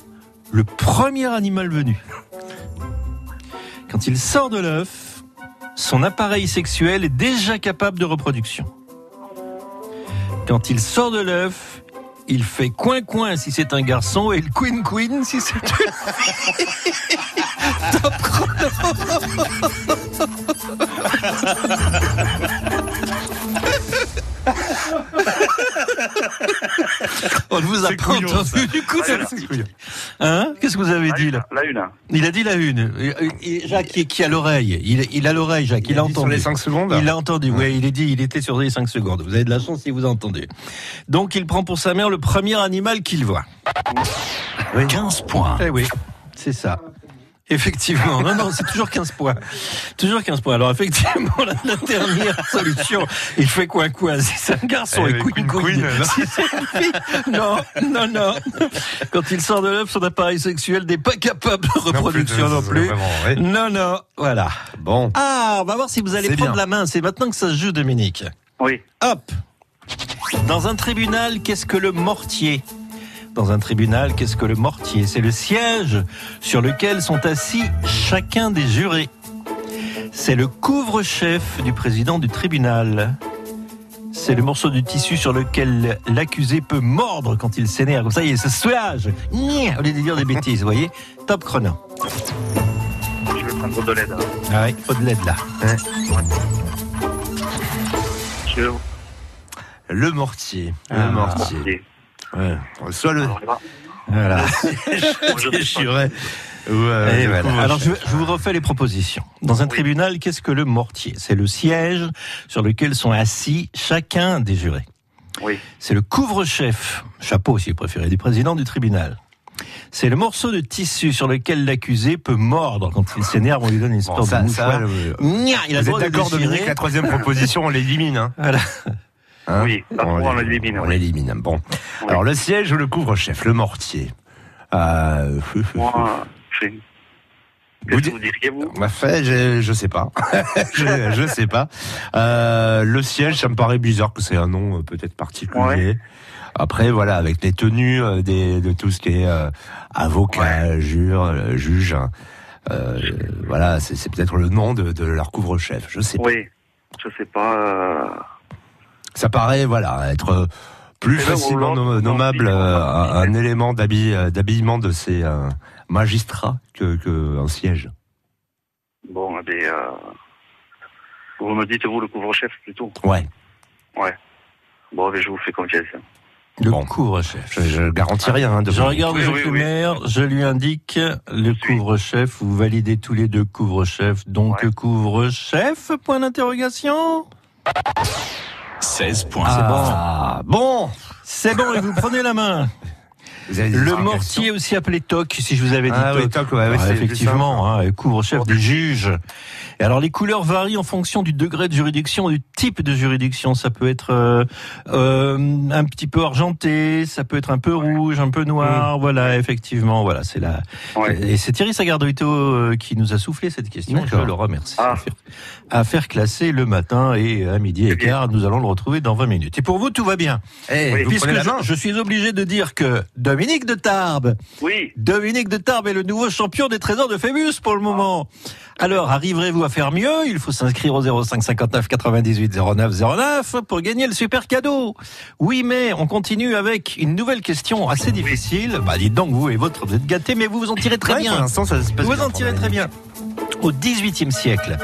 le premier animal venu. Quand il sort de l'œuf, son appareil sexuel est déjà capable de reproduction. Quand il sort de l'œuf, il fait coin-coin si c'est un garçon et le queen-queen si c'est une. Top <laughs> On ne vous a pas couillon, entendu ça. du coup. Couillon. Hein Qu'est-ce que vous avez dit là La une. Il a dit la une. Et- et Jacques qui, qui a l'oreille. Il, il a l'oreille, Jacques. Il, Il a a dit sur entendu. les cinq secondes Il a entendu. Oui, il est dit. Il était sur les 5 secondes. Vous avez de la chance si vous entendez. Donc il prend pour sa mère le premier animal qu'il voit. 15 points. Eh oui, c'est ça. Effectivement, non, non, c'est toujours 15 points. Toujours 15 points. Alors, effectivement, la, la dernière solution, il fait quoi, quoi? Si c'est un garçon, et queen, queen, queen. queen, non. Si c'est une fille, non, non, non. Quand il sort de l'œuf, son appareil sexuel n'est pas capable de reproduction non plus. Non, non, voilà. Bon. Ah, on va voir si vous allez prendre bien. la main. C'est maintenant que ça se joue, Dominique. Oui. Hop Dans un tribunal, qu'est-ce que le mortier? Dans un tribunal, qu'est-ce que le mortier? C'est le siège sur lequel sont assis chacun des jurés. C'est le couvre-chef du président du tribunal. C'est le morceau de tissu sur lequel l'accusé peut mordre quand il s'énerve. Comme ça, il se soulage. Nya, Au lieu de dire des bêtises, vous voyez Top chrono. Je vais prendre de l'aide. Ah oui, faut de l'aide là. Je... Le mortier. Le Ah. mortier. Ouais. Soit le. Voilà. <laughs> Je. <laughs> Ouais, voilà. couvre-chef. Alors je, je vous refais les propositions. Dans un tribunal, qu'est-ce que le mortier? C'est le siège sur lequel sont assis chacun des jurés. Oui. C'est le couvre-chef, chapeau si vous préférez, du président du tribunal. C'est le morceau de tissu sur lequel l'accusé peut mordre quand il s'énerve, on lui donne une sorte de ça, mouchoir. le- Nya, il a le Vous droit êtes de d'accord. Dominique La troisième <laughs> proposition, on l'élimine. Hein Voilà. Hein Oui, ça, on l'élimine, On oui. l'élimine. Bon. Alors, le siège ou le couvre-chef Le mortier. Euh, Moi, que vous diriez, vous fait, je, je sais pas. <laughs> je, je sais pas. Euh, le siège, ça me paraît bizarre que c'est un nom euh, peut-être particulier. Après, voilà, avec les tenues euh, des, de tout ce qui est euh, avocat, jure, juge, hein, euh, voilà, c'est c'est peut-être le nom de, de leur couvre-chef. Je sais pas. Oui, je sais pas. Ça paraît, voilà, être euh, plus là, facilement nommable euh, un, un élément d'habi- d'habillement de ces euh, magistrats que, que un siège. Bon, eh bien, euh, vous me dites, vous, le couvre-chef, plutôt Ouais. Ouais. Bon, mais je vous fais confiance. Le couvre-chef. Je, je garantis rien. Hein, de Je regarde Oui, Jacques oui, Le oui. Maire, je lui indique le couvre-chef. Vous validez tous les deux couvre-chef. Donc couvre-chef, point d'interrogation 16 points. Ah, bon. C'est bon, et vous prenez la main. Le mortier aussi appelé toc, si je vous avais dit Ah oui, toc. toc, ouais, Ah, effectivement, hein, couvre-chef des juges. Et alors les couleurs varient en fonction du degré de juridiction, du type de juridiction. Ça peut être euh, euh, un petit peu argenté, ça peut être un peu rouge, un peu noir. Voilà, effectivement, voilà, c'est la. Et c'est Thierry Sagardoito euh, qui nous a soufflé cette question. Je le remercie. À, faire, à faire classer le matin et à midi et quart, nous allons le retrouver dans 20 minutes. Et pour vous, tout va bien. Eh, vous Puisque je, je suis obligé de dire que de Dominique de Tarbes. Oui. Dominique de Tarbes est le nouveau champion des trésors de Phébus pour le moment. Alors, arriverez-vous à faire mieux? Il faut s'inscrire au 05 59 98 09 09 pour gagner le super cadeau. Oui, mais on continue avec une nouvelle question assez difficile. Bah, dites donc, vous et votre, vous êtes gâtés, mais vous vous en tirez très Ouais, bien. pour l'instant, ça se passe Vous bien en tirez très bien. Au XVIIIe siècle,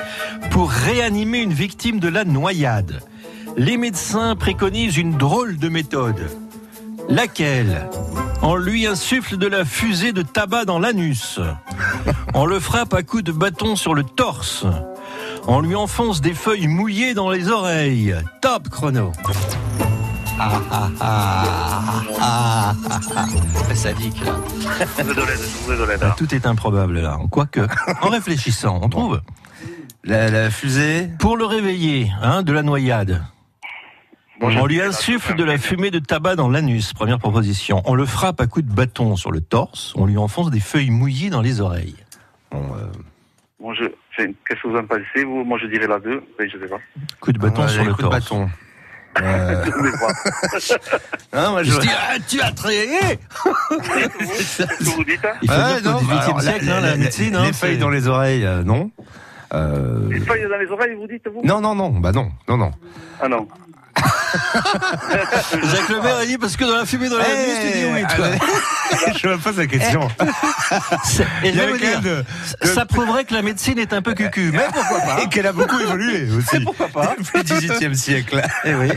pour réanimer une victime de la noyade, les médecins préconisent une drôle de méthode. Laquelle? On lui insuffle de la fusée de tabac dans l'anus. On le frappe à coups de bâton sur le torse. On lui enfonce des feuilles mouillées dans les oreilles. Top chrono. <laughs> Ah ah ah ah ah ah. Sadique là. Je vous ai de l'aide, je vous ai de l'aide. Ah, Tout est improbable là. Quoique, en réfléchissant, on trouve. La, la fusée? Pour le réveiller, hein, de la noyade. Bon, on lui insuffle de la hein. fumée de tabac dans l'anus, première proposition. On le frappe à coups de bâton sur le torse. On lui enfonce des feuilles mouillées dans les oreilles. Bon, euh, Bon, je... enfin, Qu'est-ce que vous en pensez vous Moi, je dirais la 2. Oui, je sais pas. Coup de bâton ouais, sur le coup de torse. bâton. <laughs> Euh, Je sais pas. hein, moi, je... Je dis, ah, tu as que vous dites hein Il faut dire qu'au non, XVIIIe alors, siècle, la- hein, la- la médecine, hein, les feuilles c'est- dans les oreilles, euh, non. Euh, Les feuilles dans les oreilles, vous dites, vous? Non, non, non, bah non, non, non. Ah non. <laughs> Jacques Lemaire a dit parce que dans la fumée dans l'anus, tu dis oui, toi. <laughs> je me pose la question. Et je vais vous dire, de- ça prouverait que la médecine est un peu cucu, mais <laughs> pourquoi pas Et qu'elle a beaucoup évolué aussi. Pourquoi pas Depuis le XVIIIe siècle. Eh oui.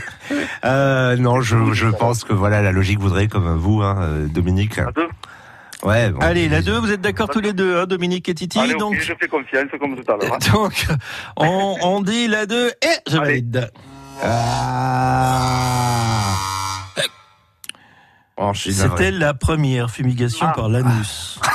Euh, non, je, je pense que voilà, la logique voudrait, comme vous, hein, euh, Dominique. La 2 Ouais, bon. Allez, la 2, vous êtes d'accord tous les deux, hein, Dominique et Titi Allez, donc, je fais confiance, comme tout à l'heure. hein. donc, on, on dit la 2 et je Allez. valide. Ah. Oh. C'était la première fumigation Ah. par l'anus. <laughs>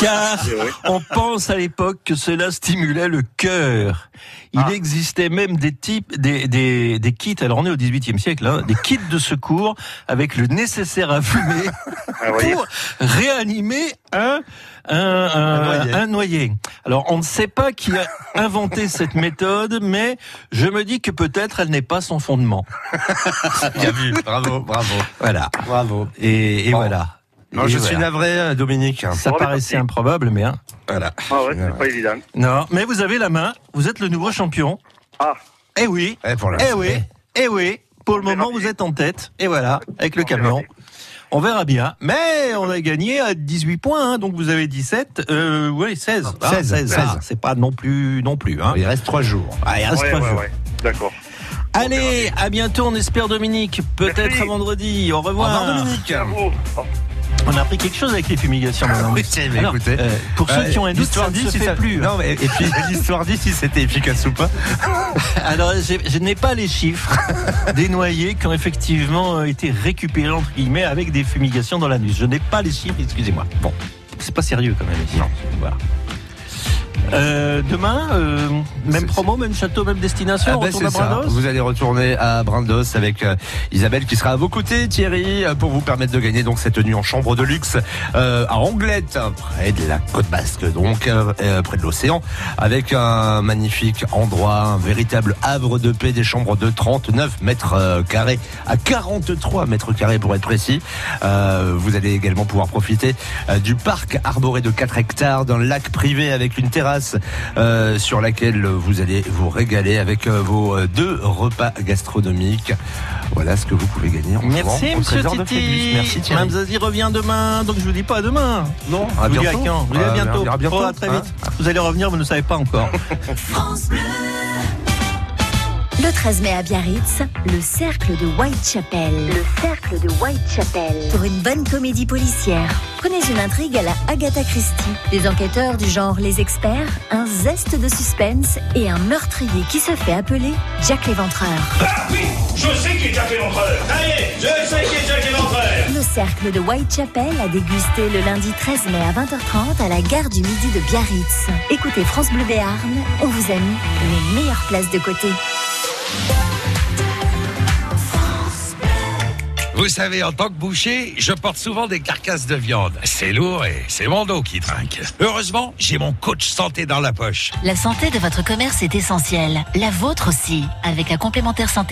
Car on pense à l'époque que cela stimulait le cœur. Il Ah. existait même des types, des, des, des kits, alors on est au 18e siècle, hein, des kits de secours avec le nécessaire à fumer Ah, pour réanimer un, un, un, noyé. Alors on ne sait pas qui a inventé <laughs> cette méthode, mais je me dis que peut-être elle n'est pas son fondement. <laughs> Bien vu. Bravo, bravo. Voilà. Bravo. Et, et Bon. voilà. Non, Et je voilà. suis navré, euh, Dominique. Ça Bon, paraissait merci. improbable, mais hein, voilà. Ah ouais, c'est pas évident. Non, mais vous avez la main. Vous êtes le nouveau champion. Ah, Eh oui. Eh, pour Eh oui. Eh oui. Pour le moment, vous êtes en tête. Et voilà, avec le camion. On verra bien. Mais on a gagné à 18 points, hein, donc vous avez 17. Euh, oui, 16. Ah, 16, 16. Ah, c'est pas non plus, non plus. Hein. Il reste trois jours. Ah, il reste ouais, trois ouais, jours. ouais. D'accord. Allez, à bientôt, on espère Dominique. Peut-être à vendredi. Au revoir. Au revoir, Dominique. On a appris quelque chose avec les fumigations. madame. Oui, mais Alors, écoutez. euh, pour ceux qui ont un doute, ça ne dit se si fait ça- plus. hein. Non, mais, et puis <laughs> l'histoire dit si c'était efficace ou pas. <laughs> Alors, je n'ai pas les chiffres <laughs> des noyés qui ont effectivement euh, été récupérés, entre guillemets, avec des fumigations dans l'anus. Je n'ai pas les chiffres, excusez-moi. Bon, c'est pas sérieux quand même ici. Non. Voilà. Euh, demain, euh, même promo, même château, même destination, Ah bah, retourne à. Brandos Vous allez retourner à Brandos avec euh, Isabelle qui sera à vos côtés, Thierry, euh, pour vous permettre de gagner donc cette tenue en chambre de luxe euh, à Anglette, près de la côte basque, donc près de l'océan, avec un magnifique endroit, un véritable havre de paix, des chambres de 39 mètres carrés à 43 mètres carrés pour être précis. Euh, vous allez également pouvoir profiter du parc arboré de 4 hectares, d'un lac privé avec une terrasse euh, sur laquelle vous allez vous régaler avec euh, vos euh, deux repas gastronomiques. Voilà ce que vous pouvez gagner en Merci, au monsieur Titi. Merci Thierry. Mme Zazie revient demain, donc je vous dis pas à demain. Non, Je à vous dis à bientôt. quand? Je vous dis à Euh, bientôt. Oh, à très hein. vite. Vous allez revenir, vous ne savez pas encore. <laughs> Le 13 mai à Biarritz, le cercle de Whitechapel. Le cercle de Whitechapel. Pour une bonne comédie policière. Prenez une intrigue à la Agatha Christie. Des enquêteurs du genre Les Experts, un zeste de suspense et un meurtrier qui se fait appeler Jack l'Éventreur. Oui, je sais qui est Jack l'Éventreur. Est, je sais qui est Jack l'Éventreur. Le cercle de Whitechapel a dégusté le lundi 13 mai à 20h30 à la gare du Midi de Biarritz. Écoutez France Bleu Béarn, on vous a mis les meilleures places de côté. Vous savez, en tant que boucher, je porte souvent des carcasses de viande. C'est lourd et c'est mon dos qui trinque. Heureusement, j'ai mon coach santé dans la poche. La santé de votre commerce est essentielle. La vôtre aussi. Avec un complémentaire santé